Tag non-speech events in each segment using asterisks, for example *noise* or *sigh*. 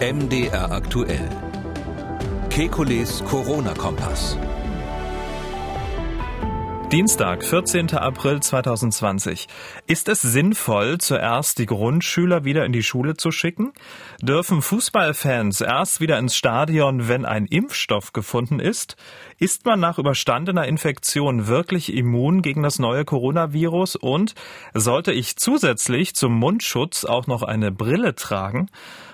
MDR aktuell. Kekules Corona-Kompass. Dienstag, 14. April 2020. Ist es sinnvoll, zuerst die Grundschüler wieder in die Schule zu schicken? Dürfen Fußballfans erst wieder ins Stadion, wenn ein Impfstoff gefunden ist? Ist man nach überstandener Infektion wirklich immun gegen das neue Coronavirus? Und sollte ich zusätzlich zum Mundschutz auch noch eine Brille tragen?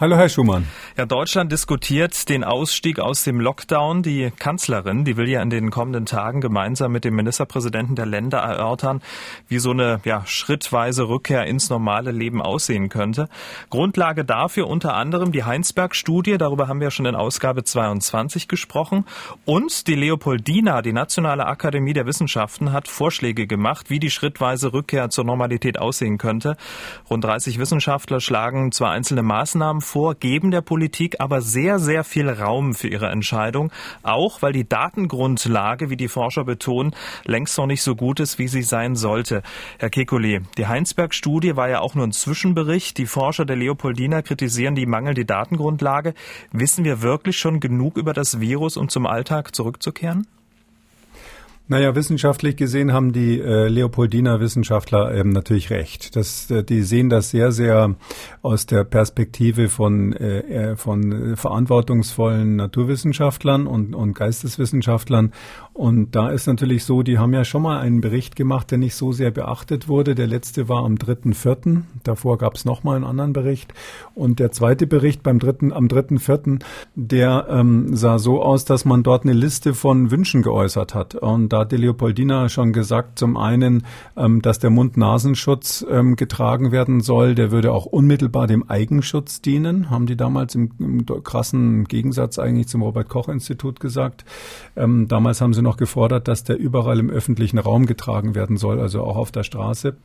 Hallo, Herr Schumann. Ja, Deutschland diskutiert den Ausstieg aus dem Lockdown. Die Kanzlerin, die will ja in den kommenden Tagen gemeinsam mit dem Ministerpräsidenten der Länder erörtern, wie so eine ja, schrittweise Rückkehr ins normale Leben aussehen könnte. Grundlage dafür unter anderem die Heinsberg-Studie, darüber haben wir schon in Ausgabe 22 gesprochen. Und die Leopoldina, die Nationale Akademie der Wissenschaften, hat Vorschläge gemacht, wie die schrittweise Rückkehr zur Normalität aussehen könnte. Rund 30 Wissenschaftler schlagen zwar einzelne Maßnahmen vor, geben der Politik aber sehr, sehr viel Raum für ihre Entscheidung, auch weil die Datengrundlage, wie die Forscher betonen, längst noch nicht so gut ist, wie sie sein sollte. Herr Kekulé, die Heinsberg-Studie war ja auch nur ein Zwischenbericht. Die Forscher der Leopoldina kritisieren die mangelnde Datengrundlage. Wissen wir wirklich schon genug über das Virus, um zum Alltag zurückzukehren? Naja, wissenschaftlich gesehen haben die äh, Leopoldiner Wissenschaftler ähm, natürlich recht. Das, äh, die sehen das sehr, sehr aus der Perspektive von, äh, von verantwortungsvollen Naturwissenschaftlern und, und Geisteswissenschaftlern. Und da ist natürlich so, die haben ja schon mal einen Bericht gemacht, der nicht so sehr beachtet wurde. Der letzte war am 3.4. Davor gab es nochmal einen anderen Bericht. Und der zweite Bericht beim dritten, am 3.4., der ähm, sah so aus, dass man dort eine Liste von Wünschen geäußert hat. Und hat die Leopoldina schon gesagt, zum einen, ähm, dass der Mund-Nasenschutz ähm, getragen werden soll. Der würde auch unmittelbar dem Eigenschutz dienen, haben die damals im, im krassen Gegensatz eigentlich zum Robert-Koch-Institut gesagt. Ähm, damals haben sie noch gefordert, dass der überall im öffentlichen Raum getragen werden soll, also auch auf der Straße.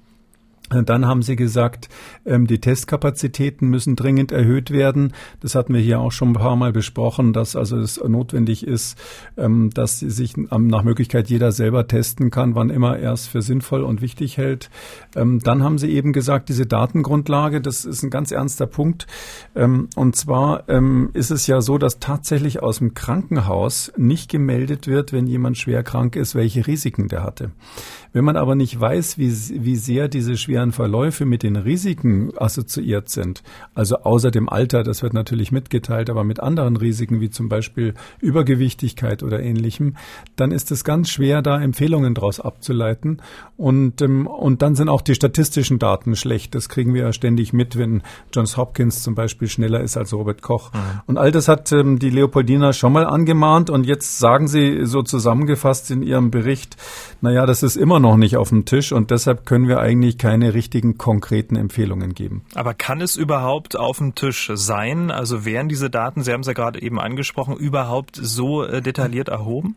Dann haben sie gesagt, ähm, die Testkapazitäten müssen dringend erhöht werden. Das hatten wir hier auch schon ein paar Mal besprochen, dass also es notwendig ist, ähm, dass sich nach Möglichkeit jeder selber testen kann, wann immer er es für sinnvoll und wichtig hält. Ähm, dann haben sie eben gesagt, diese Datengrundlage, das ist ein ganz ernster Punkt. Und zwar ist es ja so, dass tatsächlich aus dem Krankenhaus nicht gemeldet wird, wenn jemand schwer krank ist, welche Risiken der hatte. Wenn man aber nicht weiß, wie, wie sehr diese schweren Verläufe mit den Risiken assoziiert sind, also außer dem Alter, das wird natürlich mitgeteilt, aber mit anderen Risiken wie zum Beispiel Übergewichtigkeit oder ähnlichem, dann ist es ganz schwer, da Empfehlungen daraus abzuleiten. Und, ähm, und dann sind auch die statistischen Daten schlecht. Das kriegen wir ja ständig mit, wenn Johns Hopkins zum Beispiel schneller ist als Robert Koch. Mhm. Und all das hat ähm, die Leopoldina schon mal angemahnt. Und jetzt sagen sie so zusammengefasst in ihrem Bericht, naja, das ist immer noch nicht auf dem Tisch und deshalb können wir eigentlich keine richtigen konkreten Empfehlungen geben. Aber kann es überhaupt auf dem Tisch sein? Also wären diese Daten, Sie haben es ja gerade eben angesprochen, überhaupt so äh, detailliert erhoben?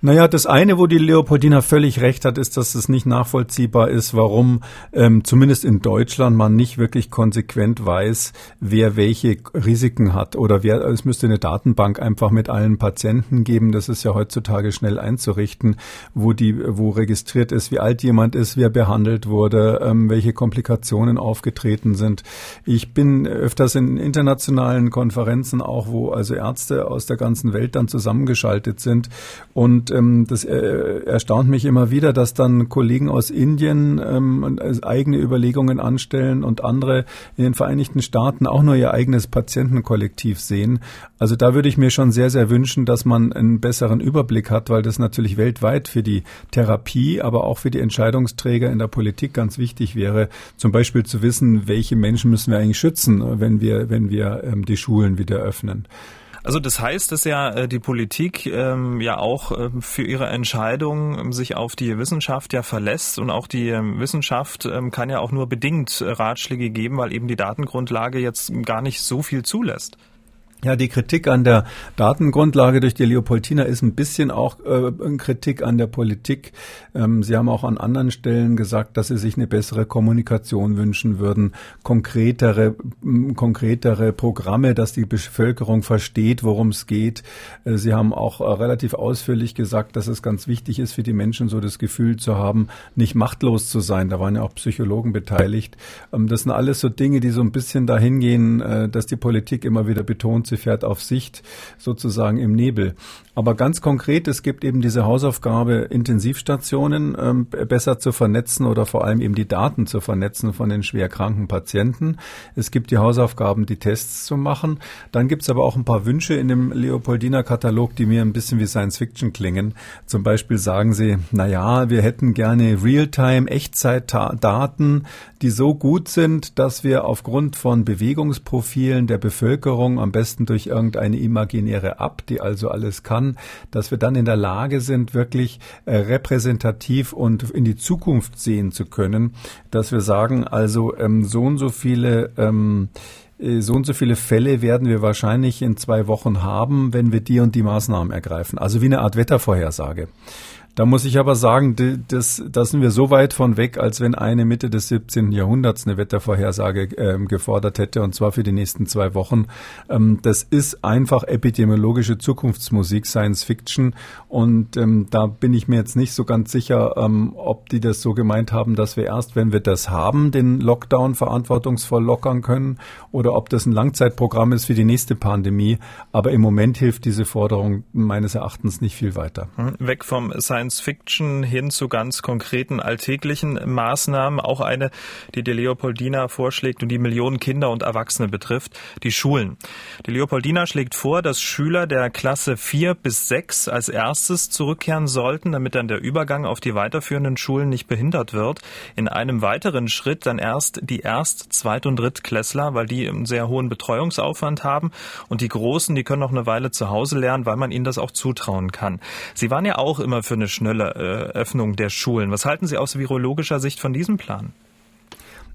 Naja, das eine, wo die Leopoldina völlig recht hat, ist, dass es nicht nachvollziehbar ist, warum ähm, zumindest in Deutschland man nicht wirklich konsequent weiß, wer welche Risiken hat. Oder wer, es müsste eine Datenbank einfach mit allen Patienten geben. Das ist ja heutzutage schnell einzurichten, wo die, wo registriert ist, wie alt jemand ist, wer behandelt wurde, ähm, welche Komplikationen aufgetreten sind. Ich bin öfters in internationalen Konferenzen auch, wo also Ärzte aus der ganzen Welt dann zusammengeschaltet sind und ähm, das äh, erstaunt mich immer wieder, dass dann Kollegen aus Indien ähm, eigene Überlegungen anstellen und andere in den Vereinigten Staaten auch nur ihr eigenes Patientenkollektiv sehen. Also da würde ich mir schon sehr, sehr wünschen, dass man einen besseren Überblick hat, weil das natürlich weltweit für die Therapie, aber auch für die Entscheidungsträger in der Politik ganz wichtig wäre, zum Beispiel zu wissen, welche Menschen müssen wir eigentlich schützen, wenn wir, wenn wir ähm, die Schulen wieder öffnen. Also das heißt, dass ja äh, die Politik ähm, ja auch äh, für ihre Entscheidung ähm, sich auf die Wissenschaft ja verlässt und auch die ähm, Wissenschaft ähm, kann ja auch nur bedingt Ratschläge geben, weil eben die Datengrundlage jetzt gar nicht so viel zulässt. Ja, die Kritik an der Datengrundlage durch die Leopoldina ist ein bisschen auch äh, Kritik an der Politik. Ähm, Sie haben auch an anderen Stellen gesagt, dass Sie sich eine bessere Kommunikation wünschen würden, konkretere, konkretere Programme, dass die Bevölkerung versteht, worum es geht. Äh, Sie haben auch äh, relativ ausführlich gesagt, dass es ganz wichtig ist für die Menschen, so das Gefühl zu haben, nicht machtlos zu sein. Da waren ja auch Psychologen beteiligt. Ähm, das sind alles so Dinge, die so ein bisschen dahin gehen, äh, dass die Politik immer wieder betont, sie fährt auf Sicht sozusagen im Nebel. Aber ganz konkret, es gibt eben diese Hausaufgabe, Intensivstationen ähm, besser zu vernetzen oder vor allem eben die Daten zu vernetzen von den schwer kranken Patienten. Es gibt die Hausaufgaben, die Tests zu machen. Dann gibt es aber auch ein paar Wünsche in dem Leopoldiner Katalog, die mir ein bisschen wie Science Fiction klingen. Zum Beispiel sagen sie, na ja, wir hätten gerne Realtime Echtzeitdaten, die so gut sind, dass wir aufgrund von Bewegungsprofilen der Bevölkerung am besten durch irgendeine imaginäre App, die also alles kann, dass wir dann in der Lage sind, wirklich äh, repräsentativ und in die Zukunft sehen zu können, dass wir sagen, also ähm, so und so viele ähm, äh, so und so viele Fälle werden wir wahrscheinlich in zwei Wochen haben, wenn wir die und die Maßnahmen ergreifen. Also wie eine Art Wettervorhersage. Da muss ich aber sagen, das, das sind wir so weit von weg, als wenn eine Mitte des 17. Jahrhunderts eine Wettervorhersage ähm, gefordert hätte, und zwar für die nächsten zwei Wochen. Ähm, das ist einfach epidemiologische Zukunftsmusik, Science Fiction. Und ähm, da bin ich mir jetzt nicht so ganz sicher, ähm, ob die das so gemeint haben, dass wir erst, wenn wir das haben, den Lockdown verantwortungsvoll lockern können, oder ob das ein Langzeitprogramm ist für die nächste Pandemie. Aber im Moment hilft diese Forderung meines Erachtens nicht viel weiter. Weg vom Science Science Fiction hin zu ganz konkreten alltäglichen Maßnahmen. Auch eine, die die Leopoldina vorschlägt und die Millionen Kinder und Erwachsene betrifft, die Schulen. Die Leopoldina schlägt vor, dass Schüler der Klasse 4 bis 6 als erstes zurückkehren sollten, damit dann der Übergang auf die weiterführenden Schulen nicht behindert wird. In einem weiteren Schritt dann erst die Erst-, Zweit- und Drittklässler, weil die einen sehr hohen Betreuungsaufwand haben. Und die Großen, die können noch eine Weile zu Hause lernen, weil man ihnen das auch zutrauen kann. Sie waren ja auch immer für eine schnelle äh, Öffnung der Schulen. Was halten Sie aus virologischer Sicht von diesem Plan?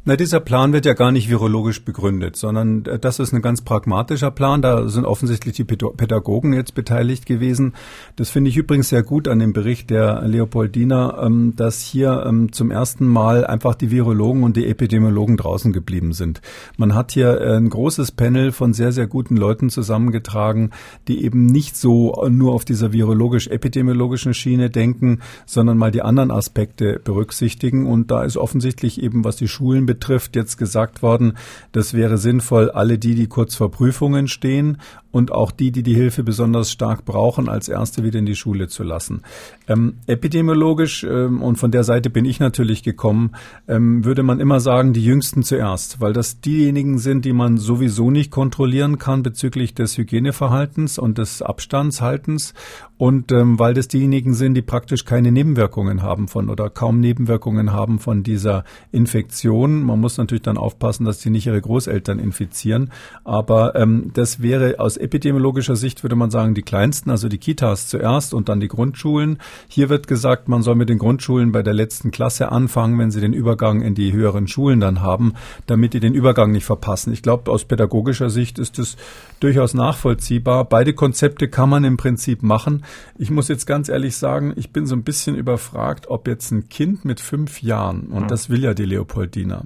Na, dieser Plan wird ja gar nicht virologisch begründet, sondern äh, das ist ein ganz pragmatischer Plan. Da sind offensichtlich die Pädagogen jetzt beteiligt gewesen. Das finde ich übrigens sehr gut an dem Bericht der Leopoldina, ähm, dass hier ähm, zum ersten Mal einfach die Virologen und die Epidemiologen draußen geblieben sind. Man hat hier äh, ein großes Panel von sehr, sehr guten Leuten zusammengetragen, die eben nicht so nur auf dieser virologisch-epidemiologischen Schiene denken, sondern mal die anderen Aspekte berücksichtigen. Und da ist offensichtlich eben, was die Schulen betrifft, jetzt gesagt worden, das wäre sinnvoll, alle die, die kurz vor Prüfungen stehen und auch die, die die Hilfe besonders stark brauchen, als Erste wieder in die Schule zu lassen. Ähm, epidemiologisch, ähm, und von der Seite bin ich natürlich gekommen, ähm, würde man immer sagen, die Jüngsten zuerst, weil das diejenigen sind, die man sowieso nicht kontrollieren kann bezüglich des Hygieneverhaltens und des Abstandshaltens und ähm, weil das diejenigen sind, die praktisch keine Nebenwirkungen haben von oder kaum Nebenwirkungen haben von dieser Infektion. Man muss natürlich dann aufpassen, dass sie nicht ihre Großeltern infizieren, aber ähm, das wäre aus epidemiologischer Sicht würde man sagen, die kleinsten, also die Kitas zuerst und dann die Grundschulen. Hier wird gesagt, man soll mit den Grundschulen bei der letzten Klasse anfangen, wenn sie den Übergang in die höheren Schulen dann haben, damit die den Übergang nicht verpassen. Ich glaube, aus pädagogischer Sicht ist es durchaus nachvollziehbar. Beide Konzepte kann man im Prinzip machen. Ich muss jetzt ganz ehrlich sagen, ich bin so ein bisschen überfragt, ob jetzt ein Kind mit fünf Jahren, und das will ja die Leopoldina,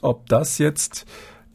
ob das jetzt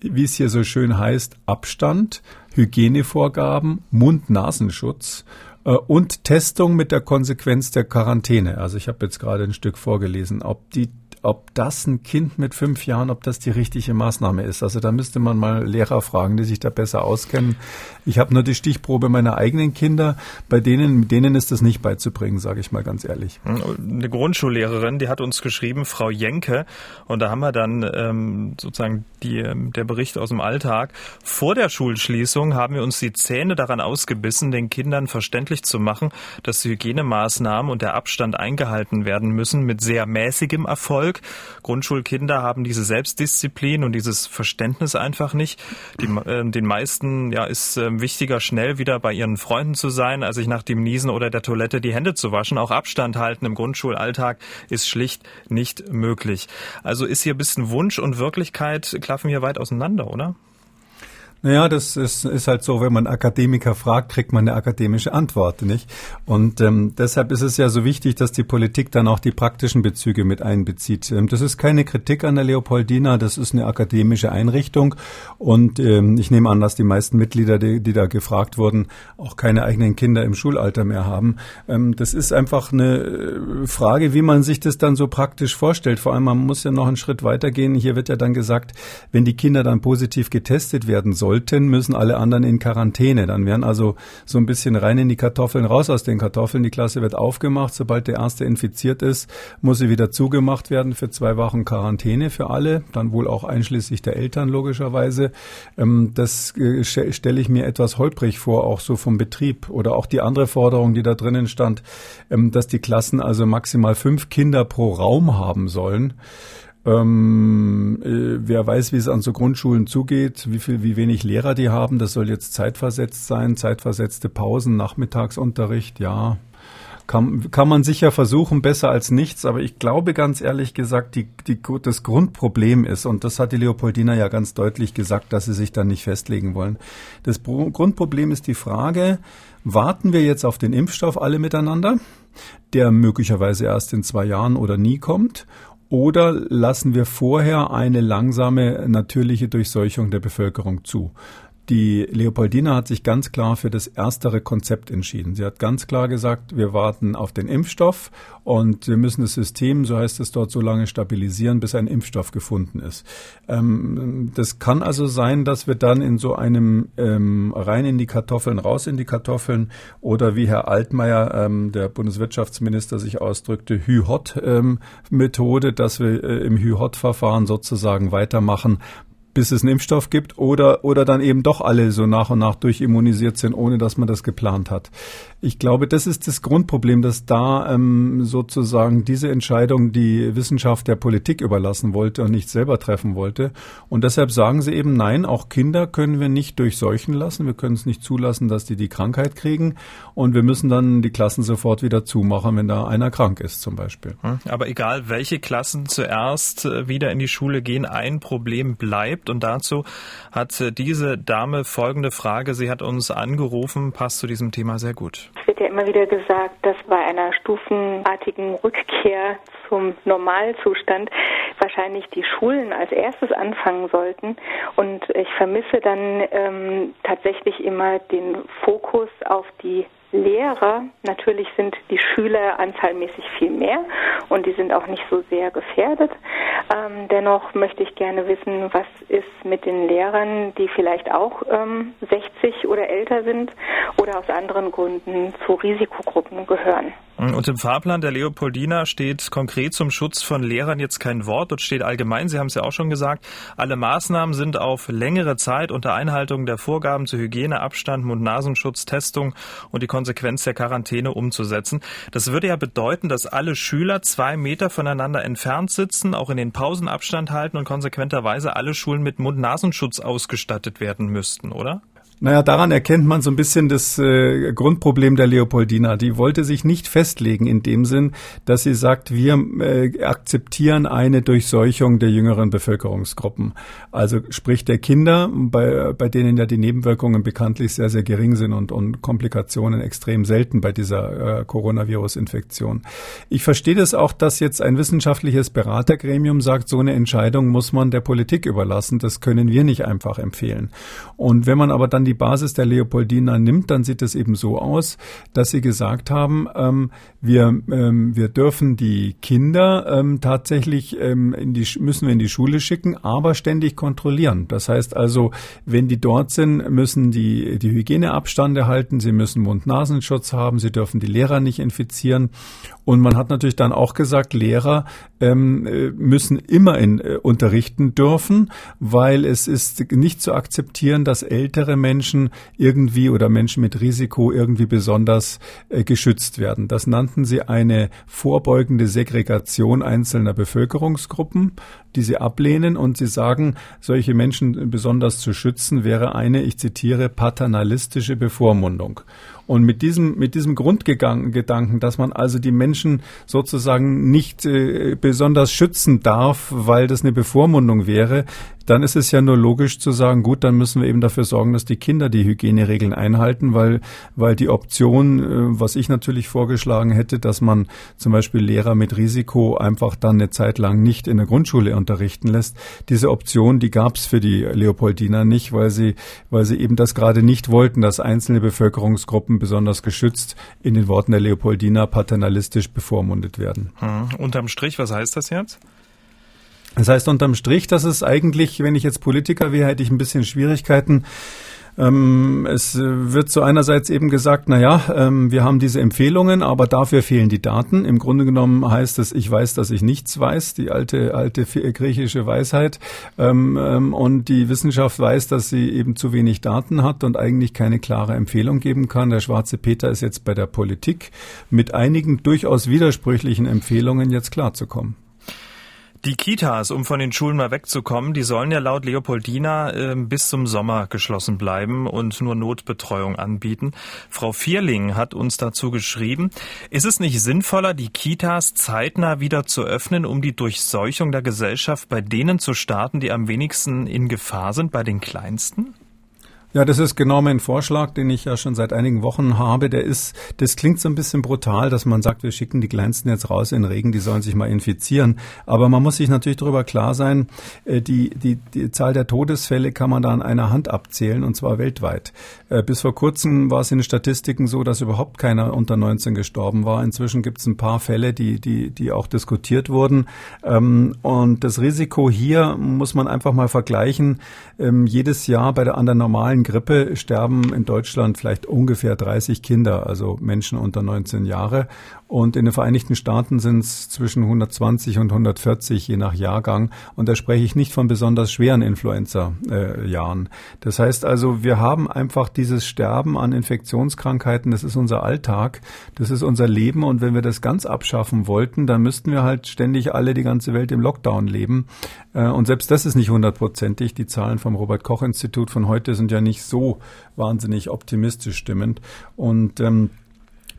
wie es hier so schön heißt, Abstand, Hygienevorgaben, Mund-Nasenschutz äh, und Testung mit der Konsequenz der Quarantäne. Also ich habe jetzt gerade ein Stück vorgelesen, ob die ob das ein Kind mit fünf Jahren, ob das die richtige Maßnahme ist. Also da müsste man mal Lehrer fragen, die sich da besser auskennen. Ich habe nur die Stichprobe meiner eigenen Kinder, bei denen, denen ist das nicht beizubringen, sage ich mal ganz ehrlich. Eine Grundschullehrerin, die hat uns geschrieben, Frau Jenke, und da haben wir dann ähm, sozusagen die, ähm, der Bericht aus dem Alltag. Vor der Schulschließung haben wir uns die Zähne daran ausgebissen, den Kindern verständlich zu machen, dass die Hygienemaßnahmen und der Abstand eingehalten werden müssen, mit sehr mäßigem Erfolg. Grundschulkinder haben diese Selbstdisziplin und dieses Verständnis einfach nicht. Die, äh, den meisten ja, ist äh, wichtiger, schnell wieder bei ihren Freunden zu sein, als sich nach dem Niesen oder der Toilette die Hände zu waschen. Auch Abstand halten im Grundschulalltag ist schlicht nicht möglich. Also ist hier ein bisschen Wunsch und Wirklichkeit klaffen hier weit auseinander, oder? Naja, das ist, ist halt so, wenn man Akademiker fragt, kriegt man eine akademische Antwort, nicht? Und ähm, deshalb ist es ja so wichtig, dass die Politik dann auch die praktischen Bezüge mit einbezieht. Ähm, das ist keine Kritik an der Leopoldina, das ist eine akademische Einrichtung. Und ähm, ich nehme an, dass die meisten Mitglieder, die, die da gefragt wurden, auch keine eigenen Kinder im Schulalter mehr haben. Ähm, das ist einfach eine äh, Frage, wie man sich das dann so praktisch vorstellt. Vor allem, man muss ja noch einen Schritt weitergehen. Hier wird ja dann gesagt, wenn die Kinder dann positiv getestet werden sollen, sollten, müssen alle anderen in Quarantäne. Dann werden also so ein bisschen rein in die Kartoffeln, raus aus den Kartoffeln. Die Klasse wird aufgemacht. Sobald der erste infiziert ist, muss sie wieder zugemacht werden für zwei Wochen Quarantäne für alle, dann wohl auch einschließlich der Eltern logischerweise. Ähm, das äh, stelle ich mir etwas holprig vor, auch so vom Betrieb. Oder auch die andere Forderung, die da drinnen stand, ähm, dass die Klassen also maximal fünf Kinder pro Raum haben sollen. Ähm, äh, wer weiß, wie es an so Grundschulen zugeht, wie viel, wie wenig Lehrer die haben. Das soll jetzt zeitversetzt sein, zeitversetzte Pausen, Nachmittagsunterricht, ja. Kann, kann man sicher versuchen, besser als nichts, aber ich glaube ganz ehrlich gesagt, die, die, das Grundproblem ist, und das hat die Leopoldina ja ganz deutlich gesagt, dass sie sich da nicht festlegen wollen. Das Grundproblem ist die Frage, warten wir jetzt auf den Impfstoff alle miteinander, der möglicherweise erst in zwei Jahren oder nie kommt, oder lassen wir vorher eine langsame natürliche Durchseuchung der Bevölkerung zu? Die Leopoldina hat sich ganz klar für das erstere Konzept entschieden. Sie hat ganz klar gesagt, wir warten auf den Impfstoff und wir müssen das System, so heißt es dort, so lange stabilisieren, bis ein Impfstoff gefunden ist. Ähm, das kann also sein, dass wir dann in so einem ähm, rein in die Kartoffeln, raus in die Kartoffeln oder wie Herr Altmaier, ähm, der Bundeswirtschaftsminister, sich ausdrückte, Hü-Hot-Methode, dass wir äh, im Hü-Hot-Verfahren sozusagen weitermachen, bis es einen Impfstoff gibt oder, oder dann eben doch alle so nach und nach durchimmunisiert sind, ohne dass man das geplant hat. Ich glaube, das ist das Grundproblem, dass da ähm, sozusagen diese Entscheidung die Wissenschaft der Politik überlassen wollte und nicht selber treffen wollte. Und deshalb sagen sie eben, nein, auch Kinder können wir nicht durchseuchen lassen. Wir können es nicht zulassen, dass die die Krankheit kriegen. Und wir müssen dann die Klassen sofort wieder zumachen, wenn da einer krank ist zum Beispiel. Hm, aber egal, welche Klassen zuerst äh, wieder in die Schule gehen, ein Problem bleibt. Und dazu hat äh, diese Dame folgende Frage. Sie hat uns angerufen, passt zu diesem Thema sehr gut. Es wird ja immer wieder gesagt, dass bei einer stufenartigen Rückkehr zum Normalzustand wahrscheinlich die Schulen als erstes anfangen sollten. Und ich vermisse dann ähm, tatsächlich immer den Fokus auf die Lehrer. Natürlich sind die Schüler anzahlmäßig viel mehr und die sind auch nicht so sehr gefährdet. Ähm, dennoch möchte ich gerne wissen, was ist mit den Lehrern, die vielleicht auch ähm, 60 oder älter sind oder aus anderen Gründen zu Risikogruppen gehören. Und im Fahrplan der Leopoldina steht konkret zum Schutz von Lehrern jetzt kein Wort. Dort steht allgemein, Sie haben es ja auch schon gesagt, alle Maßnahmen sind auf längere Zeit unter Einhaltung der Vorgaben zu Hygiene, Abstand, Mund-Nasenschutz, Testung und die Konsequenz der Quarantäne umzusetzen. Das würde ja bedeuten, dass alle Schüler zwei Meter voneinander entfernt sitzen, auch in den Pausen Abstand halten und konsequenterweise alle Schulen mit Mund-Nasenschutz ausgestattet werden müssten, oder? Naja, daran erkennt man so ein bisschen das äh, Grundproblem der Leopoldina. Die wollte sich nicht festlegen in dem Sinn, dass sie sagt, wir äh, akzeptieren eine Durchseuchung der jüngeren Bevölkerungsgruppen. Also sprich der Kinder, bei, bei denen ja die Nebenwirkungen bekanntlich sehr, sehr gering sind und, und Komplikationen extrem selten bei dieser äh, Coronavirus-Infektion. Ich verstehe das auch, dass jetzt ein wissenschaftliches Beratergremium sagt, so eine Entscheidung muss man der Politik überlassen. Das können wir nicht einfach empfehlen. Und wenn man aber dann die Basis der Leopoldina nimmt, dann sieht es eben so aus, dass sie gesagt haben, ähm, wir, ähm, wir dürfen die Kinder ähm, tatsächlich ähm, in die, müssen wir in die Schule schicken, aber ständig kontrollieren. Das heißt also, wenn die dort sind, müssen die, die Hygieneabstände halten, sie müssen Mund-Nasenschutz haben, sie dürfen die Lehrer nicht infizieren. Und man hat natürlich dann auch gesagt, Lehrer ähm, äh, müssen immer in, äh, unterrichten dürfen, weil es ist nicht zu akzeptieren, dass ältere Menschen Menschen irgendwie oder Menschen mit Risiko irgendwie besonders äh, geschützt werden. Das nannten sie eine vorbeugende Segregation einzelner Bevölkerungsgruppen, die sie ablehnen und sie sagen, solche Menschen besonders zu schützen wäre eine, ich zitiere, paternalistische Bevormundung. Und mit diesem, mit diesem Grundgedanken, dass man also die Menschen sozusagen nicht äh, besonders schützen darf, weil das eine Bevormundung wäre, dann ist es ja nur logisch zu sagen, gut, dann müssen wir eben dafür sorgen, dass die Kinder die Hygieneregeln einhalten, weil, weil die Option, äh, was ich natürlich vorgeschlagen hätte, dass man zum Beispiel Lehrer mit Risiko einfach dann eine Zeit lang nicht in der Grundschule unterrichten lässt, diese Option, die gab es für die Leopoldiner nicht, weil sie, weil sie eben das gerade nicht wollten, dass einzelne Bevölkerungsgruppen besonders geschützt in den Worten der Leopoldiner paternalistisch bevormundet werden. Hm. Unterm Strich, was heißt das jetzt? Das heißt unterm Strich, dass es eigentlich, wenn ich jetzt Politiker wäre, hätte ich ein bisschen Schwierigkeiten. Ähm, es wird so einerseits eben gesagt, na ja, ähm, wir haben diese Empfehlungen, aber dafür fehlen die Daten. Im Grunde genommen heißt es, ich weiß, dass ich nichts weiß, die alte, alte griechische Weisheit. Ähm, und die Wissenschaft weiß, dass sie eben zu wenig Daten hat und eigentlich keine klare Empfehlung geben kann. Der schwarze Peter ist jetzt bei der Politik mit einigen durchaus widersprüchlichen Empfehlungen jetzt klarzukommen. Die Kitas, um von den Schulen mal wegzukommen, die sollen ja laut Leopoldina äh, bis zum Sommer geschlossen bleiben und nur Notbetreuung anbieten. Frau Vierling hat uns dazu geschrieben, ist es nicht sinnvoller, die Kitas zeitnah wieder zu öffnen, um die Durchseuchung der Gesellschaft bei denen zu starten, die am wenigsten in Gefahr sind, bei den Kleinsten? Ja, das ist genau mein Vorschlag, den ich ja schon seit einigen Wochen habe. Der ist, das klingt so ein bisschen brutal, dass man sagt, wir schicken die Kleinsten jetzt raus in Regen, die sollen sich mal infizieren. Aber man muss sich natürlich darüber klar sein, äh, die, die, die Zahl der Todesfälle kann man da an einer Hand abzählen und zwar weltweit. Äh, bis vor kurzem war es in den Statistiken so, dass überhaupt keiner unter 19 gestorben war. Inzwischen gibt es ein paar Fälle, die, die, die auch diskutiert wurden. Ähm, und das Risiko hier muss man einfach mal vergleichen. Ähm, jedes Jahr bei der, an der normalen Grippe sterben in Deutschland vielleicht ungefähr 30 Kinder, also Menschen unter 19 Jahre. Und in den Vereinigten Staaten sind es zwischen 120 und 140 je nach Jahrgang. Und da spreche ich nicht von besonders schweren Influenza-Jahren. das heißt also, wir haben einfach dieses Sterben an Infektionskrankheiten. Das ist unser Alltag. Das ist unser Leben. Und wenn wir das ganz abschaffen wollten, dann müssten wir halt ständig alle die ganze Welt im Lockdown leben. Äh, und selbst das ist nicht hundertprozentig. Die Zahlen vom Robert Koch Institut von heute sind ja nicht so wahnsinnig optimistisch stimmend. Und ähm,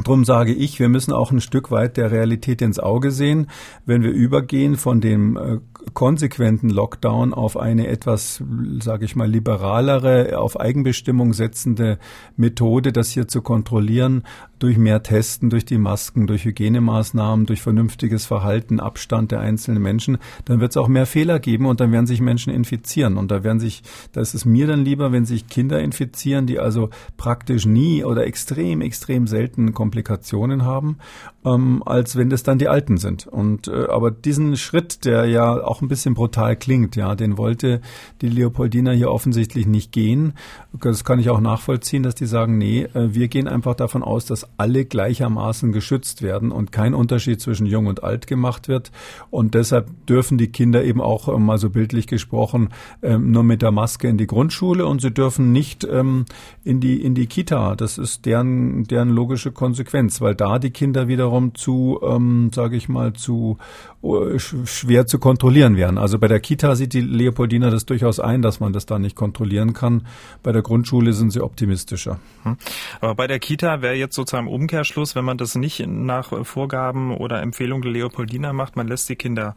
Drum sage ich, wir müssen auch ein Stück weit der Realität ins Auge sehen, wenn wir übergehen von dem äh, konsequenten Lockdown auf eine etwas, sage ich mal, liberalere, auf Eigenbestimmung setzende Methode, das hier zu kontrollieren, durch mehr Testen, durch die Masken, durch Hygienemaßnahmen, durch vernünftiges Verhalten, Abstand der einzelnen Menschen, dann wird es auch mehr Fehler geben und dann werden sich Menschen infizieren. Und da werden sich, da ist es mir dann lieber, wenn sich Kinder infizieren, die also praktisch nie oder extrem, extrem selten Komplikationen haben, ähm, als wenn das dann die Alten sind. Und äh, aber diesen Schritt, der ja auch ein bisschen brutal klingt, ja, den wollte die Leopoldina hier offensichtlich nicht gehen. Das kann ich auch nachvollziehen, dass die sagen, nee, äh, wir gehen einfach davon aus, dass alle gleichermaßen geschützt werden und kein Unterschied zwischen jung und alt gemacht wird. Und deshalb dürfen die Kinder eben auch äh, mal so bildlich gesprochen äh, nur mit der Maske in die Grundschule und sie dürfen nicht ähm, in die in die Kita. Das ist deren deren logische Konsequenz, weil da die Kinder wiederum zu, ähm, sage ich mal, zu äh, schwer zu kontrollieren wären. Also bei der Kita sieht die Leopoldina das durchaus ein, dass man das da nicht kontrollieren kann. Bei der Grundschule sind sie optimistischer. Hm. Aber bei der Kita wäre jetzt sozusagen Umkehrschluss, wenn man das nicht nach Vorgaben oder Empfehlungen der Leopoldina macht, man lässt die Kinder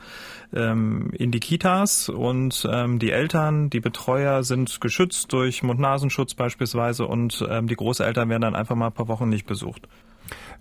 ähm, in die Kitas und ähm, die Eltern, die Betreuer sind geschützt durch Mund-Nasenschutz beispielsweise und ähm, die Großeltern werden dann einfach mal ein paar Wochen nicht besucht.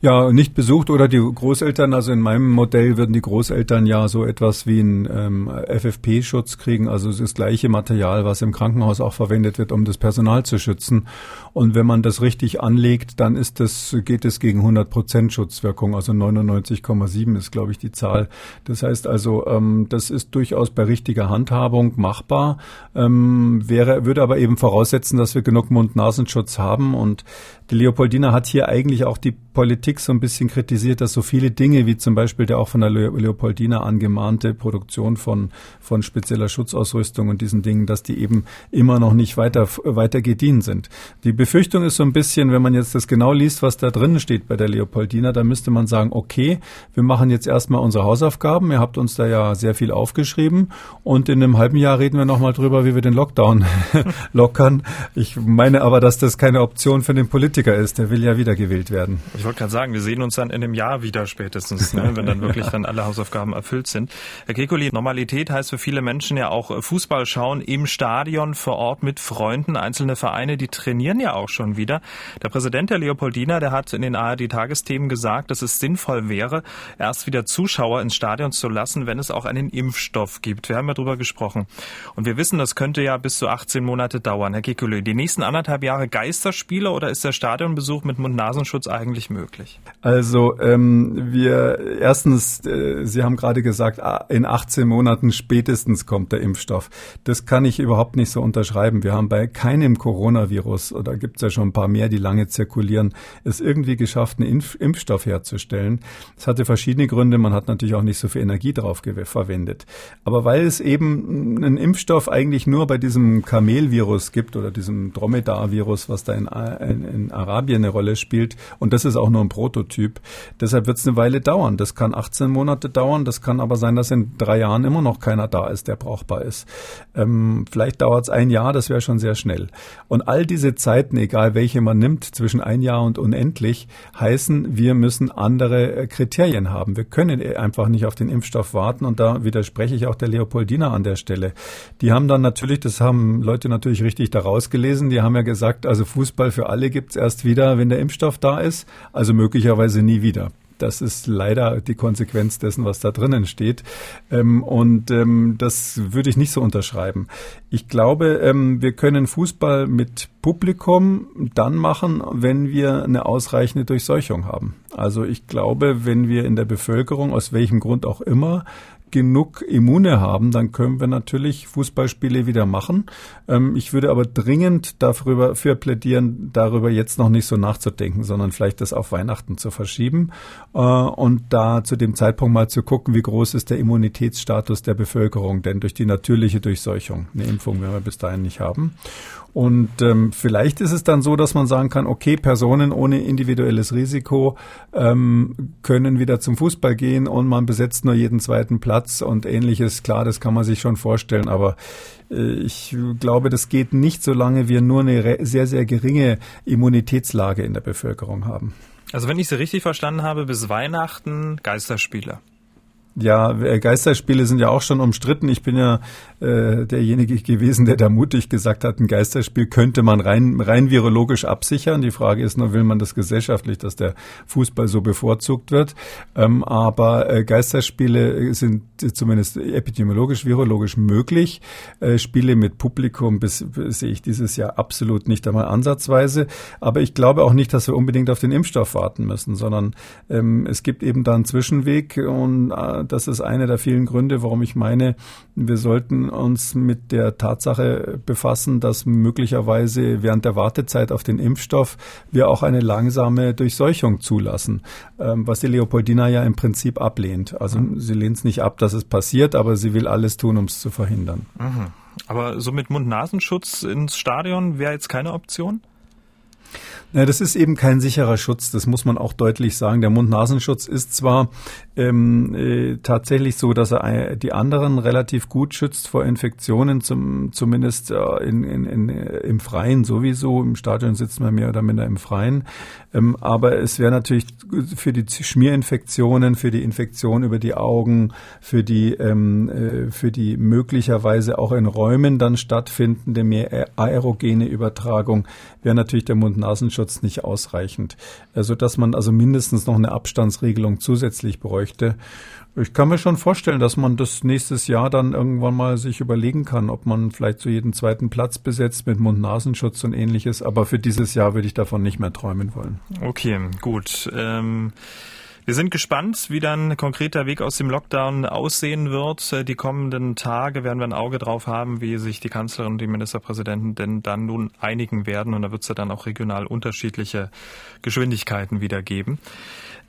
Ja, nicht besucht oder die Großeltern, also in meinem Modell würden die Großeltern ja so etwas wie einen ähm, FFP-Schutz kriegen, also das gleiche Material, was im Krankenhaus auch verwendet wird, um das Personal zu schützen. Und wenn man das richtig anlegt, dann ist das, geht es gegen 100 Prozent Schutzwirkung, also 99,7 ist, glaube ich, die Zahl. Das heißt also, ähm, das ist durchaus bei richtiger Handhabung machbar, ähm, wäre, würde aber eben voraussetzen, dass wir genug Mund-Nasenschutz haben und die Leopoldina hat hier eigentlich auch die Politik so ein bisschen kritisiert, dass so viele Dinge, wie zum Beispiel der auch von der Leopoldina angemahnte Produktion von, von spezieller Schutzausrüstung und diesen Dingen, dass die eben immer noch nicht weiter, weiter gediehen sind. Die Befürchtung ist so ein bisschen, wenn man jetzt das genau liest, was da drin steht bei der Leopoldina, dann müsste man sagen, okay, wir machen jetzt erstmal unsere Hausaufgaben. Ihr habt uns da ja sehr viel aufgeschrieben und in einem halben Jahr reden wir nochmal drüber, wie wir den Lockdown *laughs* lockern. Ich meine aber, dass das keine Option für den Politiker ist. Der will ja wiedergewählt werden. Ich wollte gerade sagen, wir sehen uns dann in einem Jahr wieder spätestens, ne, wenn dann wirklich dann alle Hausaufgaben erfüllt sind. Herr Kekuli, Normalität heißt für viele Menschen ja auch Fußball schauen im Stadion vor Ort mit Freunden. Einzelne Vereine, die trainieren ja auch schon wieder. Der Präsident der Leopoldina, der hat in den ARD-Tagesthemen gesagt, dass es sinnvoll wäre, erst wieder Zuschauer ins Stadion zu lassen, wenn es auch einen Impfstoff gibt. Wir haben ja darüber gesprochen. Und wir wissen, das könnte ja bis zu 18 Monate dauern. Herr Kekulö, die nächsten anderthalb Jahre Geisterspiele oder ist der Stadionbesuch mit Mund-Nasenschutz eigentlich möglich? Also ähm, wir erstens, äh, Sie haben gerade gesagt, in 18 Monaten spätestens kommt der Impfstoff. Das kann ich überhaupt nicht so unterschreiben. Wir haben bei keinem Coronavirus, oder gibt es ja schon ein paar mehr, die lange zirkulieren, es irgendwie geschafft, einen Impf Impfstoff herzustellen. Es hatte verschiedene Gründe. Man hat natürlich auch nicht so viel Energie drauf verwendet. Aber weil es eben einen Impfstoff eigentlich nur bei diesem Kamelvirus gibt oder diesem Dromedar-Virus, was da in, in, in, Arabien eine Rolle spielt, und das ist auch nur ein Prototyp, deshalb wird es eine Weile dauern. Das kann 18 Monate dauern, das kann aber sein, dass in drei Jahren immer noch keiner da ist, der brauchbar ist. Ähm, vielleicht dauert es ein Jahr, das wäre schon sehr schnell. Und all diese Zeiten, egal welche man nimmt, zwischen ein Jahr und unendlich, heißen, wir müssen andere äh, Kriterien haben. Wir können einfach nicht auf den Impfstoff warten und da widerspreche ich auch der Leopoldina an der Stelle. Die haben dann natürlich, das haben Leute natürlich richtig daraus gelesen, die haben ja gesagt, also Fußball für alle gibt's erst wieder, wenn der Impfstoff da ist, also möglicherweise nie wieder. Das ist leider die Konsequenz dessen, was da drinnen steht. Ähm, und ähm, das würde ich nicht so unterschreiben. Ich glaube, ähm, wir können Fußball mit Publikum dann machen, wenn wir eine ausreichende Durchseuchung haben. Also ich glaube, wenn wir in der Bevölkerung, aus welchem Grund auch immer, genug Immune haben, dann können wir natürlich Fußballspiele wieder machen. Ähm, ich würde aber dringend darüber für plädieren, darüber jetzt noch nicht so nachzudenken, sondern vielleicht das auf Weihnachten zu verschieben äh, und da zu dem Zeitpunkt mal zu gucken, wie groß ist der Immunitätsstatus der Bevölkerung, denn durch die natürliche Durchseuchung, eine Impfung werden wir bis dahin nicht haben. Und ähm, vielleicht ist es dann so, dass man sagen kann, okay, Personen ohne individuelles Risiko ähm, können wieder zum Fußball gehen und man besetzt nur jeden zweiten Platz und ähnliches. Klar, das kann man sich schon vorstellen, aber äh, ich glaube, das geht nicht, solange wir nur eine sehr, sehr geringe Immunitätslage in der Bevölkerung haben. Also wenn ich Sie richtig verstanden habe, bis Weihnachten Geisterspiele. Ja, äh, Geisterspiele sind ja auch schon umstritten. Ich bin ja äh, derjenige gewesen, der da mutig gesagt hat, ein Geisterspiel könnte man rein, rein virologisch absichern. Die Frage ist nur, will man das gesellschaftlich, dass der Fußball so bevorzugt wird? Ähm, aber äh, Geisterspiele sind zumindest epidemiologisch, virologisch möglich. Äh, Spiele mit Publikum bis, bis, sehe ich dieses Jahr absolut nicht einmal ansatzweise. Aber ich glaube auch nicht, dass wir unbedingt auf den Impfstoff warten müssen, sondern ähm, es gibt eben da einen Zwischenweg und äh, das ist einer der vielen Gründe, warum ich meine, wir sollten uns mit der Tatsache befassen, dass möglicherweise während der Wartezeit auf den Impfstoff wir auch eine langsame Durchseuchung zulassen, ähm, was die Leopoldina ja im Prinzip ablehnt. Also mhm. sie lehnt es nicht ab, dass es passiert, aber sie will alles tun, um es zu verhindern. Mhm. Aber so mit Mund-Nasenschutz ins Stadion wäre jetzt keine Option? Ja, das ist eben kein sicherer Schutz, das muss man auch deutlich sagen. Der Mund-Nasenschutz ist zwar ähm, äh, tatsächlich so, dass er die anderen relativ gut schützt vor Infektionen, zum, zumindest äh, in, in, in, im Freien sowieso. Im Stadion sitzt man mehr oder minder im Freien. Ähm, aber es wäre natürlich für die Schmierinfektionen, für die Infektion über die Augen, für die, ähm, äh, für die möglicherweise auch in Räumen dann stattfindende mehr aerogene Übertragung, wäre natürlich der Mund-Nasenschutz nicht ausreichend, äh, so dass man also mindestens noch eine Abstandsregelung zusätzlich bräuchte. Ich kann mir schon vorstellen, dass man das nächstes Jahr dann irgendwann mal sich überlegen kann, ob man vielleicht zu so jedem zweiten Platz besetzt mit Mund-Nasenschutz und ähnliches. Aber für dieses Jahr würde ich davon nicht mehr träumen wollen. Okay, gut. Ähm Wir sind gespannt, wie dann konkret der Weg aus dem Lockdown aussehen wird. Die kommenden Tage werden wir ein Auge drauf haben, wie sich die Kanzlerin und die Ministerpräsidenten denn dann nun einigen werden. Und da wird es ja dann auch regional unterschiedliche Geschwindigkeiten wieder geben.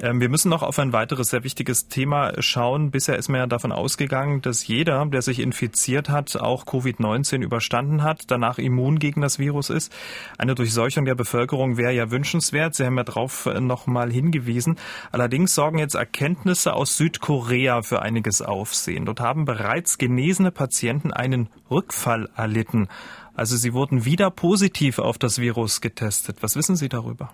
Ähm, wir müssen noch auf ein weiteres sehr wichtiges Thema schauen. Bisher ist man ja davon ausgegangen, dass jeder, der sich infiziert hat, auch Covid-19 überstanden hat, danach immun gegen das Virus ist. Eine Durchseuchung der Bevölkerung wäre ja wünschenswert. Sie haben ja darauf äh, nochmal hingewiesen. Allerdings sorgen jetzt Erkenntnisse aus Südkorea für einiges Aufsehen. Dort haben bereits genesene Patienten einen Rückfall erlitten. Also sie wurden wieder positiv auf das Virus getestet. Was wissen Sie darüber?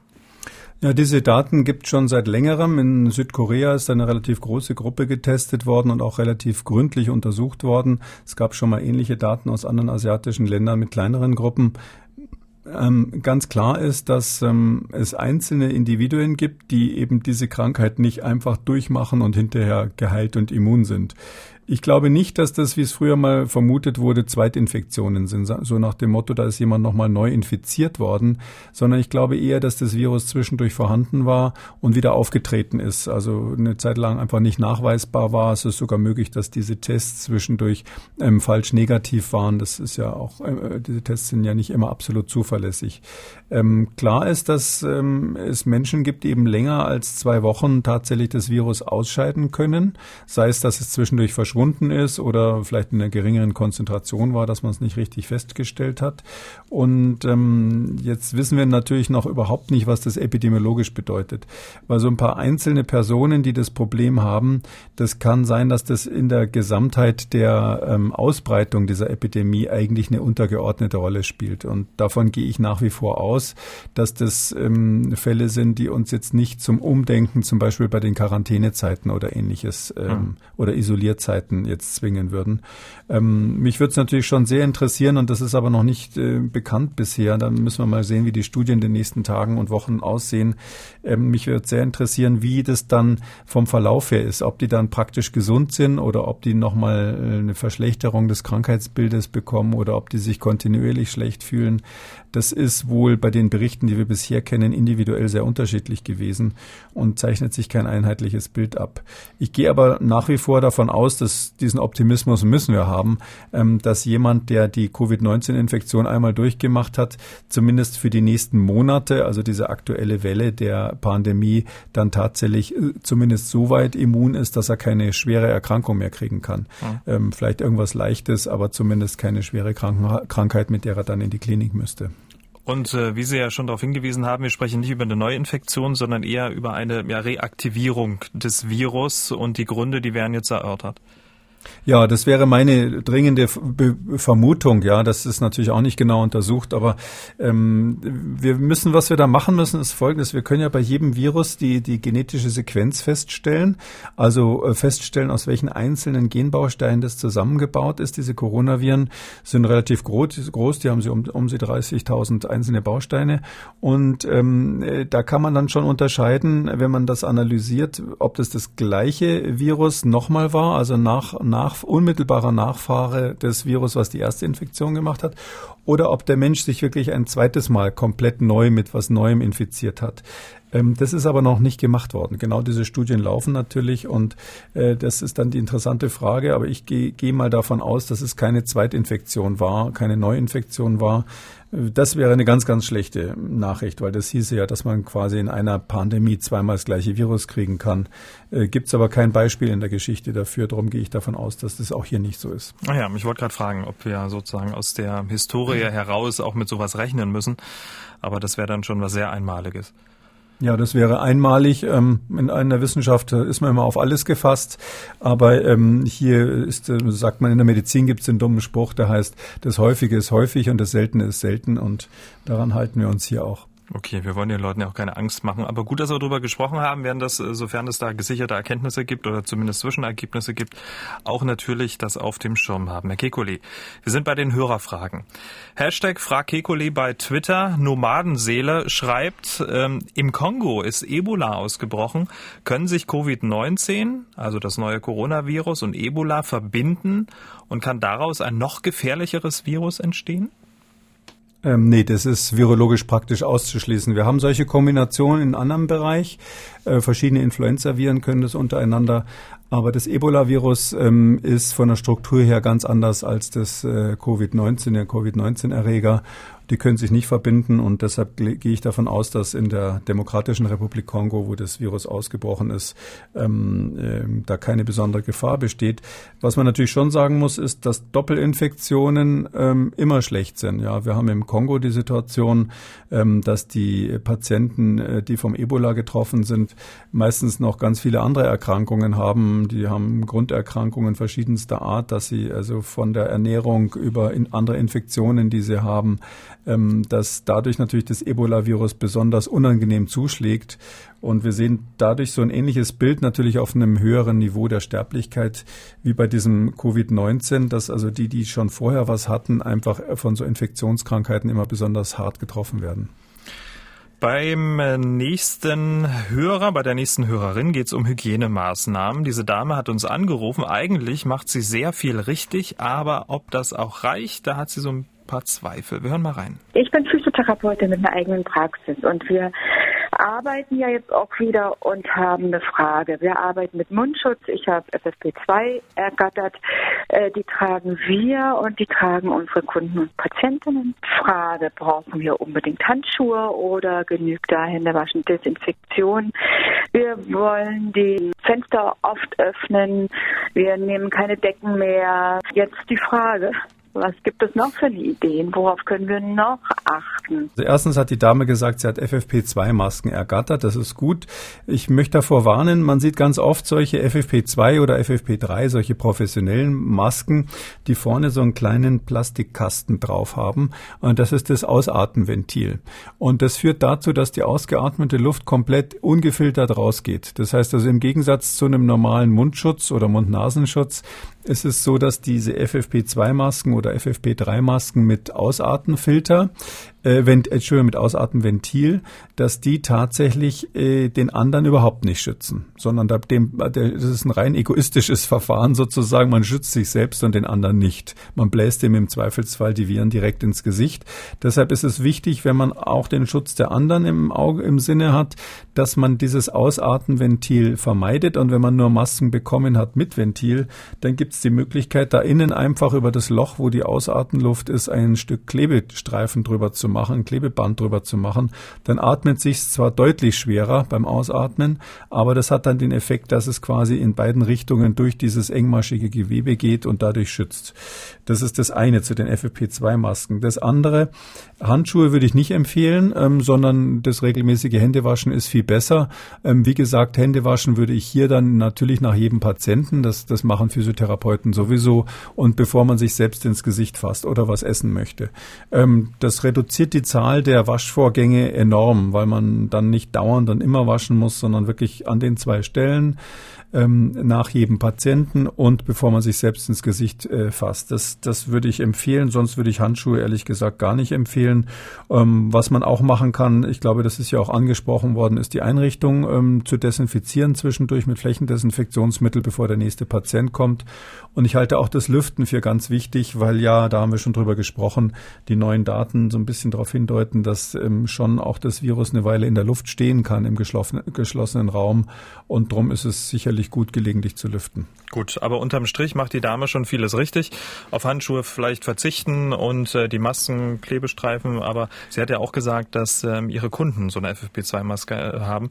Ja, diese Daten gibt schon seit längerem. In Südkorea ist eine relativ große Gruppe getestet worden und auch relativ gründlich untersucht worden. Es gab schon mal ähnliche Daten aus anderen asiatischen Ländern mit kleineren Gruppen. Ähm, ganz klar ist, dass ähm, es einzelne Individuen gibt, die eben diese Krankheit nicht einfach durchmachen und hinterher geheilt und immun sind. Ich glaube nicht, dass das, wie es früher mal vermutet wurde, Zweitinfektionen sind, so nach dem Motto, da ist jemand nochmal neu infiziert worden, sondern ich glaube eher, dass das Virus zwischendurch vorhanden war und wieder aufgetreten ist. Also eine Zeit lang einfach nicht nachweisbar war. Es ist sogar möglich, dass diese Tests zwischendurch ähm, falsch negativ waren. Das ist ja auch, äh, diese Tests sind ja nicht immer absolut zuverlässig. Ähm, klar ist, dass ähm, es Menschen gibt, die eben länger als zwei Wochen tatsächlich das Virus ausscheiden können, sei es, dass es zwischendurch verschwunden verschwunden ist oder vielleicht in einer geringeren Konzentration war, dass man es nicht richtig festgestellt hat. Und ähm, jetzt wissen wir natürlich noch überhaupt nicht, was das epidemiologisch bedeutet. Weil so ein paar einzelne Personen, die das Problem haben, das kann sein, dass das in der Gesamtheit der ähm, Ausbreitung dieser Epidemie eigentlich eine untergeordnete Rolle spielt. Und davon gehe ich nach wie vor aus, dass das ähm, Fälle sind, die uns jetzt nicht zum Umdenken, zum Beispiel bei den Quarantänezeiten oder ähnliches ähm, hm. oder Isolierzeiten Seiten jetzt zwingen würden. Ähm, mich würde es natürlich schon sehr interessieren und das ist aber noch nicht äh, bekannt bisher. Da müssen wir mal sehen, wie die Studien in den nächsten Tagen und Wochen aussehen. Ähm, mich würde sehr interessieren, wie das dann vom Verlauf her ist, ob die dann praktisch gesund sind oder ob die nochmal äh, eine Verschlechterung des Krankheitsbildes bekommen oder ob die sich kontinuierlich schlecht fühlen. Das ist wohl bei den Berichten, die wir bisher kennen, individuell sehr unterschiedlich gewesen und zeichnet sich kein einheitliches Bild ab. Ich gehe aber nach wie vor davon aus, dass diesen Optimismus müssen wir haben, ähm, dass jemand, der die Covid-19-Infektion einmal durchgemacht hat, zumindest für die nächsten Monate, also diese aktuelle Welle der Pandemie, dann tatsächlich äh, zumindest so weit immun ist, dass er keine schwere Erkrankung mehr kriegen kann. Ja. Ähm, vielleicht irgendwas Leichtes, aber zumindest keine schwere Krankheit, mit der er dann in die Klinik müsste. Und äh, wie Sie ja schon darauf hingewiesen haben, wir sprechen nicht über eine Neuinfektion, sondern eher über eine ja, Reaktivierung des Virus und die Gründe, die werden jetzt erörtert. Ja, das wäre meine dringende Vermutung. Ja, das ist natürlich auch nicht genau untersucht, aber ähm, wir müssen, was wir da machen müssen, ist Folgendes: Wir können ja bei jedem Virus die die genetische Sequenz feststellen, also äh, feststellen, aus welchen einzelnen Genbausteinen das zusammengebaut ist. Diese Coronaviren sind relativ groß, groß die haben sie um, um sie 30.000 einzelne Bausteine und ähm, äh, da kann man dann schon unterscheiden, wenn man das analysiert, ob das das gleiche Virus nochmal war, also nach, nach nach, unmittelbarer Nachfahre des Virus, was die erste Infektion gemacht hat, oder ob der Mensch sich wirklich ein zweites Mal komplett neu mit was Neuem infiziert hat. Ähm, das ist aber noch nicht gemacht worden. Genau diese Studien laufen natürlich und äh, das ist dann die interessante Frage. Aber ich gehe geh mal davon aus, dass es keine Zweitinfektion war, keine Neuinfektion war. Das wäre eine ganz, ganz schlechte Nachricht, weil das hieße ja, dass man quasi in einer Pandemie zweimal das gleiche Virus kriegen kann. Äh, Gibt es aber kein Beispiel in der Geschichte dafür. Darum gehe ich davon aus, dass das auch hier nicht so ist. Ah ja, ich wollte gerade fragen, ob wir sozusagen aus der Historie heraus auch mit sowas rechnen müssen. Aber das wäre dann schon was sehr Einmaliges. Ja, das wäre einmalig. Ähm, in einer Wissenschaft ist man immer auf alles gefasst. Aber ähm, hier ist, äh, sagt man, in der Medizin gibt es den dummen Spruch, der heißt, das Häufige ist häufig und das Seltene ist selten. Und daran halten wir uns hier auch. Okay, wir wollen den Leuten ja auch keine Angst machen. Aber gut, dass wir darüber gesprochen haben, werden das, äh, sofern es da gesicherte Erkenntnisse gibt oder zumindest Zwischenergebnisse gibt, auch natürlich das auf dem Schirm haben. Herr Kekulé, wir sind bei den Hörerfragen. Hashtag Frag Kekulé bei Twitter. Nomadenseele schreibt, ähm, im Kongo ist Ebola ausgebrochen. Können sich Covid-19, also das neue Coronavirus und Ebola verbinden und kann daraus ein noch gefährlicheres Virus entstehen? Ähm, nee, das ist virologisch praktisch auszuschließen. Wir haben solche Kombinationen in einem anderen Bereich. Äh, verschiedene Influenza-Viren können das untereinander. Aber das Ebola-Virus ähm, ist von der Struktur her ganz anders als das äh, Covid-19, der Covid-19-Erreger. Die können sich nicht verbinden und deshalb gehe ich davon aus, dass in der Demokratischen Republik Kongo, wo das Virus ausgebrochen ist, ähm, äh, da keine besondere Gefahr besteht. Was man natürlich schon sagen muss, ist, dass Doppelinfektionen ähm, immer schlecht sind. Ja, wir haben im Kongo die Situation, ähm, dass die Patienten, äh, die vom Ebola getroffen sind, meistens noch ganz viele andere Erkrankungen haben. Die haben Grunderkrankungen verschiedenster Art, dass sie also von der Ernährung über in andere Infektionen, die sie haben, dass dadurch natürlich das Ebola-Virus besonders unangenehm zuschlägt. Und wir sehen dadurch so ein ähnliches Bild natürlich auf einem höheren Niveau der Sterblichkeit wie bei diesem Covid-19, dass also die, die schon vorher was hatten, einfach von so Infektionskrankheiten immer besonders hart getroffen werden. Beim nächsten Hörer, bei der nächsten Hörerin geht es um Hygienemaßnahmen. Diese Dame hat uns angerufen. Eigentlich macht sie sehr viel richtig, aber ob das auch reicht, da hat sie so ein paar Zweifel. Wir hören mal rein. Ich bin Physiotherapeutin mit einer eigenen Praxis und wir arbeiten ja jetzt auch wieder und haben eine Frage. Wir arbeiten mit Mundschutz. Ich habe FFP2 ergattert. Äh, die tragen wir und die tragen unsere Kunden und Patientinnen. Frage, brauchen wir unbedingt Handschuhe oder genügt da Händewaschen, Desinfektion? Wir wollen die Fenster oft öffnen. Wir nehmen keine Decken mehr. Jetzt die Frage, was gibt es noch für Ideen? Worauf können wir noch achten? Also erstens hat die Dame gesagt, sie hat FFP2-Masken ergattert. Das ist gut. Ich möchte davor warnen, man sieht ganz oft solche FFP2 oder FFP3, solche professionellen Masken, die vorne so einen kleinen Plastikkasten drauf haben. Und das ist das Ausatmenventil. Und das führt dazu, dass die ausgeatmete Luft komplett ungefiltert rausgeht. Das heißt also im Gegensatz zu einem normalen Mundschutz oder Mund-Nasenschutz ist es so, dass diese FFP2-Masken oder FFP3-Masken mit Ausatmenfilter äh, Vent, Entschuldigung, mit Ausatmenventil, dass die tatsächlich äh, den anderen überhaupt nicht schützen, sondern da, dem, das ist ein rein egoistisches Verfahren sozusagen. Man schützt sich selbst und den anderen nicht. Man bläst dem im Zweifelsfall die Viren direkt ins Gesicht. Deshalb ist es wichtig, wenn man auch den Schutz der anderen im Auge, im Sinne hat, dass man dieses Ausatmenventil vermeidet und wenn man nur Masken bekommen hat mit Ventil, dann gibt es die Möglichkeit, da innen einfach über das Loch, wo die Ausatmenluft ist, ein Stück Klebestreifen drüber zu machen machen, Klebeband drüber zu machen, dann atmet sich zwar deutlich schwerer beim Ausatmen, aber das hat dann den Effekt, dass es quasi in beiden Richtungen durch dieses engmaschige Gewebe geht und dadurch schützt. Das ist das eine zu den FFP2-Masken. Das andere, Handschuhe würde ich nicht empfehlen, ähm, sondern das regelmäßige Händewaschen ist viel besser. Ähm, wie gesagt, Händewaschen würde ich hier dann natürlich nach jedem Patienten, das, das machen Physiotherapeuten sowieso, und bevor man sich selbst ins Gesicht fasst oder was essen möchte. Ähm, das reduziert reduziert die Zahl der Waschvorgänge enorm, weil man dann nicht dauernd und immer waschen muss, sondern wirklich an den zwei Stellen ähm, nach jedem Patienten und bevor man sich selbst ins Gesicht äh, fasst. Das, das würde ich empfehlen, sonst würde ich Handschuhe ehrlich gesagt gar nicht empfehlen. Ähm, was man auch machen kann, ich glaube, das ist ja auch angesprochen worden, ist die Einrichtung ähm, zu desinfizieren zwischendurch mit Flächendesinfektionsmittel, bevor der nächste Patient kommt. Und ich halte auch das Lüften für ganz wichtig, weil ja, da haben wir schon drüber gesprochen, die neuen Daten so ein bisschen darauf hindeuten, dass ähm, schon auch das Virus eine Weile in der Luft stehen kann im geschlossenen, geschlossenen Raum. Und darum ist es sicherlich sicherlich gut gelegentlich zu lüften. Gut, aber unterm Strich macht die Dame schon vieles richtig. Auf Handschuhe vielleicht verzichten und äh, die Masken, Klebestreifen. Aber sie hat ja auch gesagt, dass ähm, ihre Kunden so eine FFP2-Maske äh, haben.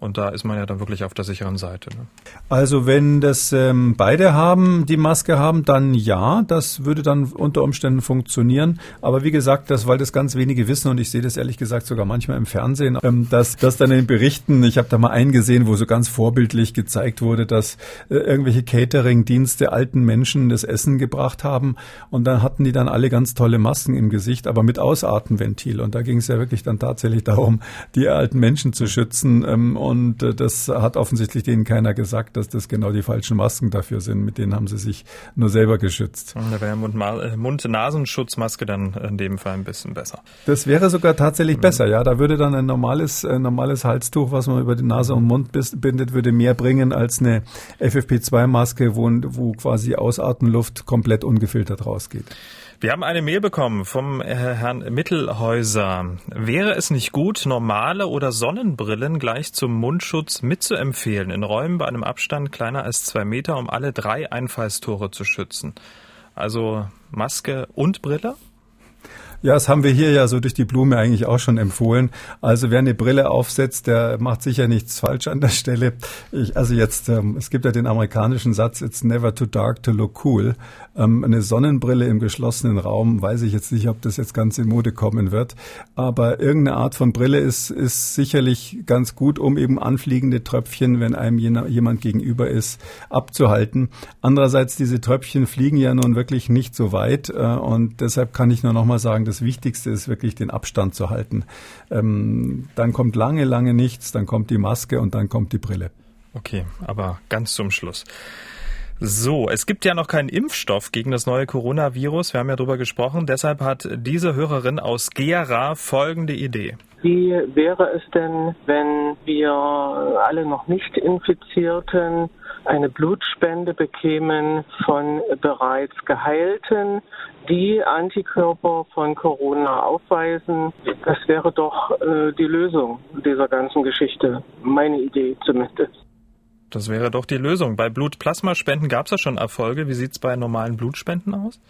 Und da ist man ja dann wirklich auf der sicheren Seite. Ne? Also wenn das ähm, beide haben, die Maske haben, dann ja, das würde dann unter Umständen funktionieren. Aber wie gesagt, das, weil das ganz wenige wissen und ich sehe das ehrlich gesagt sogar manchmal im Fernsehen, ähm, dass das dann in Berichten, ich habe da mal eingesehen, wo so ganz vorbildlich gezeigt wurde, dass äh, irgendwelche Catering-Dienste alten Menschen das Essen gebracht haben und dann hatten die dann alle ganz tolle Masken im Gesicht, aber mit Ausatmenventil. Und da ging es ja wirklich dann tatsächlich darum, die alten Menschen zu schützen. Ähm, und äh, das hat offensichtlich denen keiner gesagt, dass das genau die falschen Masken dafür sind. Mit denen haben sie sich nur selber geschützt. Da wäre äh, Mund-Nasenschutzmaske dann in dem Fall ein bisschen besser. Das wäre sogar tatsächlich mhm. besser, ja. Da würde dann ein normales, normales Halstuch, was man über die Nase und Mund bindet, würde mehr bringen als eine FFP2-Maske Maske, wo, wo quasi Ausatmenluft komplett ungefiltert rausgeht. Wir haben eine Mail bekommen vom äh, Herrn Mittelhäuser. Wäre es nicht gut, normale oder Sonnenbrillen gleich zum Mundschutz mitzuempfehlen in Räumen bei einem Abstand kleiner als zwei Meter, um alle drei Einfallstore zu schützen? Also Maske und Brille? Ja, das haben wir hier ja so durch die Blume eigentlich auch schon empfohlen. Also wer eine Brille aufsetzt, der macht sicher nichts falsch an der Stelle. Ich, also jetzt, ähm, es gibt ja den amerikanischen Satz, it's never too dark to look cool. Ähm, eine Sonnenbrille im geschlossenen Raum, weiß ich jetzt nicht, ob das jetzt ganz in Mode kommen wird. Aber irgendeine Art von Brille ist, ist sicherlich ganz gut, um eben anfliegende Tröpfchen, wenn einem jemand gegenüber ist, abzuhalten. Andererseits, diese Tröpfchen fliegen ja nun wirklich nicht so weit. Äh, und deshalb kann ich nur noch mal sagen, das Wichtigste ist wirklich den Abstand zu halten. Ähm, dann kommt lange, lange nichts, dann kommt die Maske und dann kommt die Brille. Okay, aber ganz zum Schluss. So, es gibt ja noch keinen Impfstoff gegen das neue Coronavirus. Wir haben ja darüber gesprochen. Deshalb hat diese Hörerin aus Gera folgende Idee. Wie wäre es denn, wenn wir alle noch nicht Infizierten eine Blutspende bekämen von bereits Geheilten, die Antikörper von Corona aufweisen? Das wäre doch äh, die Lösung dieser ganzen Geschichte. Meine Idee zumindest. Das wäre doch die Lösung. Bei Blutplasmaspenden gab es ja schon Erfolge. Wie sieht es bei normalen Blutspenden aus?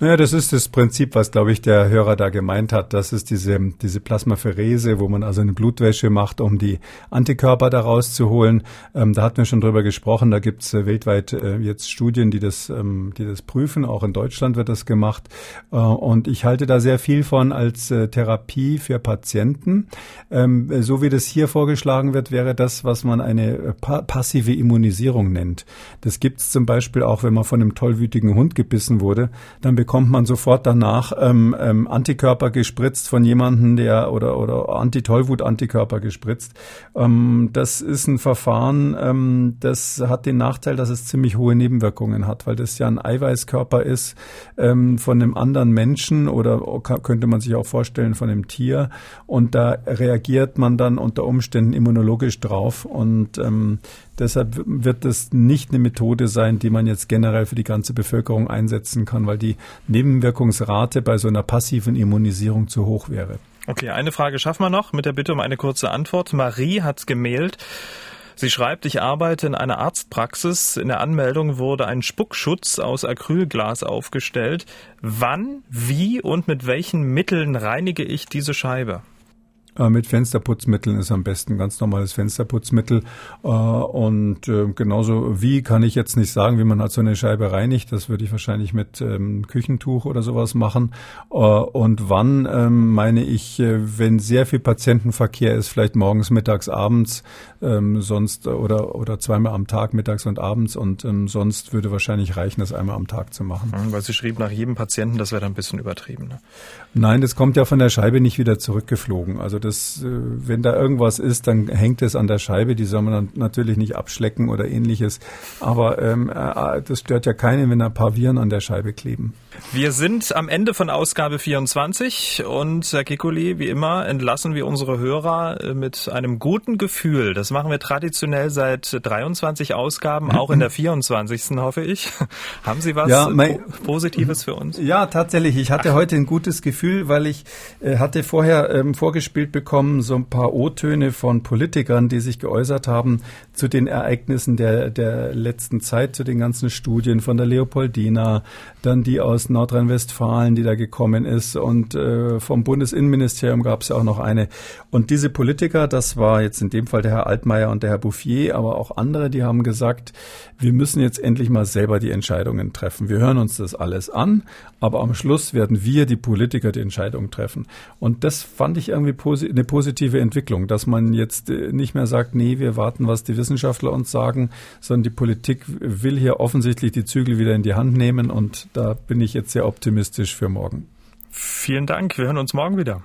Naja, das ist das Prinzip, was, glaube ich, der Hörer da gemeint hat. Das ist diese, diese Plasmapherese, wo man also eine Blutwäsche macht, um die Antikörper da rauszuholen. Ähm, da hatten wir schon drüber gesprochen. Da gibt's äh, weltweit äh, jetzt Studien, die das, ähm, die das prüfen. Auch in Deutschland wird das gemacht. Äh, und ich halte da sehr viel von als äh, Therapie für Patienten. Ähm, so wie das hier vorgeschlagen wird, wäre das, was man eine äh, pa passive Immunisierung nennt. Das gibt's zum Beispiel auch, wenn man von einem tollwütigen Hund gebissen wurde. Dann bekommt man sofort danach ähm, ähm, Antikörper gespritzt von jemandem, der oder oder Anti-Tollwut-Antikörper gespritzt. Ähm, das ist ein Verfahren, ähm, das hat den Nachteil, dass es ziemlich hohe Nebenwirkungen hat, weil das ja ein Eiweißkörper ist ähm, von einem anderen Menschen oder könnte man sich auch vorstellen von einem Tier und da reagiert man dann unter Umständen immunologisch drauf und ähm, Deshalb wird das nicht eine Methode sein, die man jetzt generell für die ganze Bevölkerung einsetzen kann, weil die Nebenwirkungsrate bei so einer passiven Immunisierung zu hoch wäre. Okay, eine Frage schaffen wir noch mit der Bitte um eine kurze Antwort. Marie hat gemailt. Sie schreibt, ich arbeite in einer Arztpraxis. In der Anmeldung wurde ein Spuckschutz aus Acrylglas aufgestellt. Wann, wie und mit welchen Mitteln reinige ich diese Scheibe? Äh, mit Fensterputzmitteln ist am besten ganz normales Fensterputzmittel. Äh, und äh, genauso wie kann ich jetzt nicht sagen, wie man halt so eine Scheibe reinigt. Das würde ich wahrscheinlich mit ähm, Küchentuch oder sowas machen. Und wann ähm, meine ich, wenn sehr viel Patientenverkehr ist, vielleicht morgens, mittags, abends, ähm, sonst oder oder zweimal am Tag, mittags und abends. Und sonst würde wahrscheinlich reichen, das einmal am Tag zu machen. Weil Sie schrieb nach jedem Patienten, das wäre dann ein bisschen übertrieben. Ne? Nein, das kommt ja von der Scheibe nicht wieder zurückgeflogen. Also das, äh, wenn da irgendwas ist, dann hängt es an der Scheibe. Die soll man dann natürlich nicht abschlecken oder ähnliches. Aber ähm, äh, das stört ja keinen, wenn ein paar Viren an der Scheibe kleben. Wir sind am Ende von Ausgabe 24 und Herr Kikuli, wie immer, entlassen wir unsere Hörer äh, mit einem guten Gefühl. Das machen wir traditionell seit 23 Ausgaben, auch in der 24. hoffe ich. *laughs* Haben Sie was ja, mein, Positives für uns? Ja, tatsächlich. Ich hatte Ach. heute ein gutes Gefühl, weil ich äh, hatte vorher ähm, vorgespielt bekommen so ein paar O-Töne von Politikern, die sich geäußert haben zu den Ereignissen der, der letzten Zeit, zu den ganzen Studien von der Leopoldina, dann die aus Nordrhein-Westfalen, die da gekommen ist und äh, vom Bundesinnenministerium gab es ja auch noch eine. Und diese Politiker, das war jetzt in dem Fall der Herr Altmaier und der Herr Bouffier, aber auch andere, die haben gesagt, wir müssen jetzt endlich mal selber die Entscheidungen treffen. Wir hören uns das alles an, aber am Schluss werden wir, die Politiker, die Entscheidungen treffen. Und das fand ich irgendwie posi eine positive Entwicklung, dass man jetzt äh, nicht mehr sagt, nee, wir warten, was die Wissenschaftler uns sagen, sondern die Politik will hier offensichtlich die Zügel wieder in die Hand nehmen und da bin ich jetzt sehr optimistisch für morgen. Vielen Dank. Wir hören uns morgen wieder.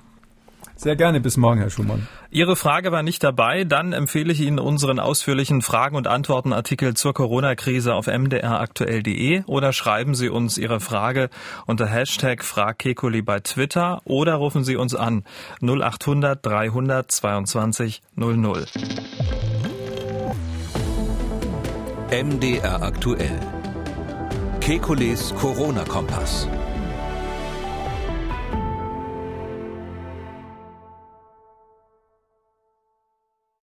Sehr gerne. Bis morgen, Herr Schumann. Ihre Frage war nicht dabei. Dann empfehle ich Ihnen unseren ausführlichen Fragen- und Antwortenartikel zur Corona-Krise auf mdraktuell.de oder schreiben Sie uns Ihre Frage unter Hashtag FragKekuli bei Twitter oder rufen Sie uns an 0800 322 00. MDR aktuell. Kekules Corona-Kompass.